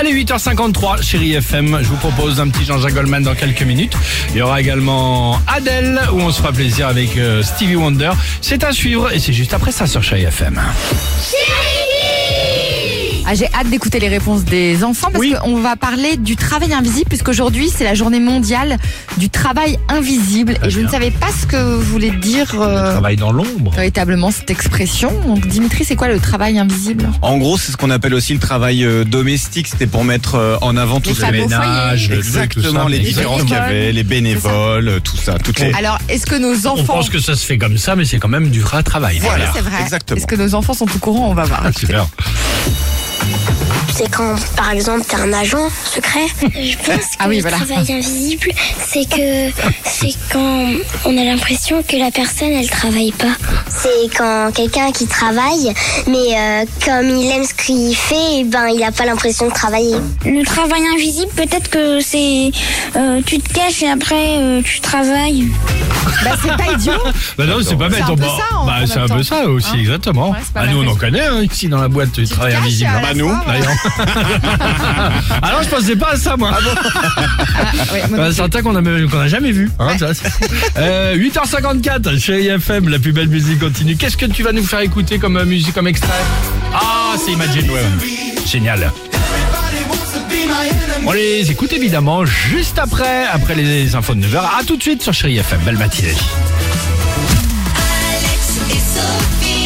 Allez, 8h53, chérie FM. Je vous propose un petit Jean-Jacques Goldman dans quelques minutes. Il y aura également Adèle, où on se fera plaisir avec euh, Stevie Wonder. C'est à suivre et c'est juste après ça sur chérie FM. Ah, J'ai hâte d'écouter les réponses des enfants parce Oui. qu'on va parler du travail invisible puisqu'aujourd'hui c'est la journée mondiale du travail invisible et je ne savais pas ce que voulait dire euh, Travail dans l'ombre. véritablement cette expression. Donc Dimitri, c'est quoi le travail invisible? En gros, c'est ce qu'on appelle aussi le travail euh, domestique. C'était pour mettre euh, en avant tous femmes les au ménages, foyer. le truc, tout Exactement, les différences qu'il y avait, les bénévoles, tout ça, toutes les. Alors, est-ce que nos On enfants... pense que ça se fait comme ça, mais c'est quand même du vrai travail. Voilà. Oui, c'est vrai. exactement. Est-ce que nos enfants sont au courant? On va voir. Ah, super. C'est quand, par exemple, t'es un agent secret. Je pense que Ah oui, le voilà. travail invisible, c'est que c'est quand on a l'impression que la personne, elle travaille pas. C'est quand quelqu'un qui travaille, mais euh, comme il aime ce qu'il fait, eh ben il a pas l'impression de travailler. Le travail invisible, peut-être que c'est euh, tu te caches et après euh, tu travailles. Bah, c'est pas idiot. Bah non, c'est pas bête. un ça, en- bah, c'est un peu ça aussi, Hein exactement. Ouais, c'est bah, mal nous, on en connaît hein, ici dans la boîte du travail invisible. À nous, d'ailleurs. Alors, je pensais pas à ça, moi. Ah, moi Bah, non certains qu'on a, jamais vu. Hein, ça, c'est- euh, 8h54, chez IFM, la plus belle musique continue. Qu'est-ce que tu vas nous faire écouter comme euh, musique, comme extrait? Ah, c'est Imagine ouais. Génial. On les écoute évidemment juste après, après les infos de 9h. À tout de suite sur Chéri FM. Belle matinée. Alex et Sophie.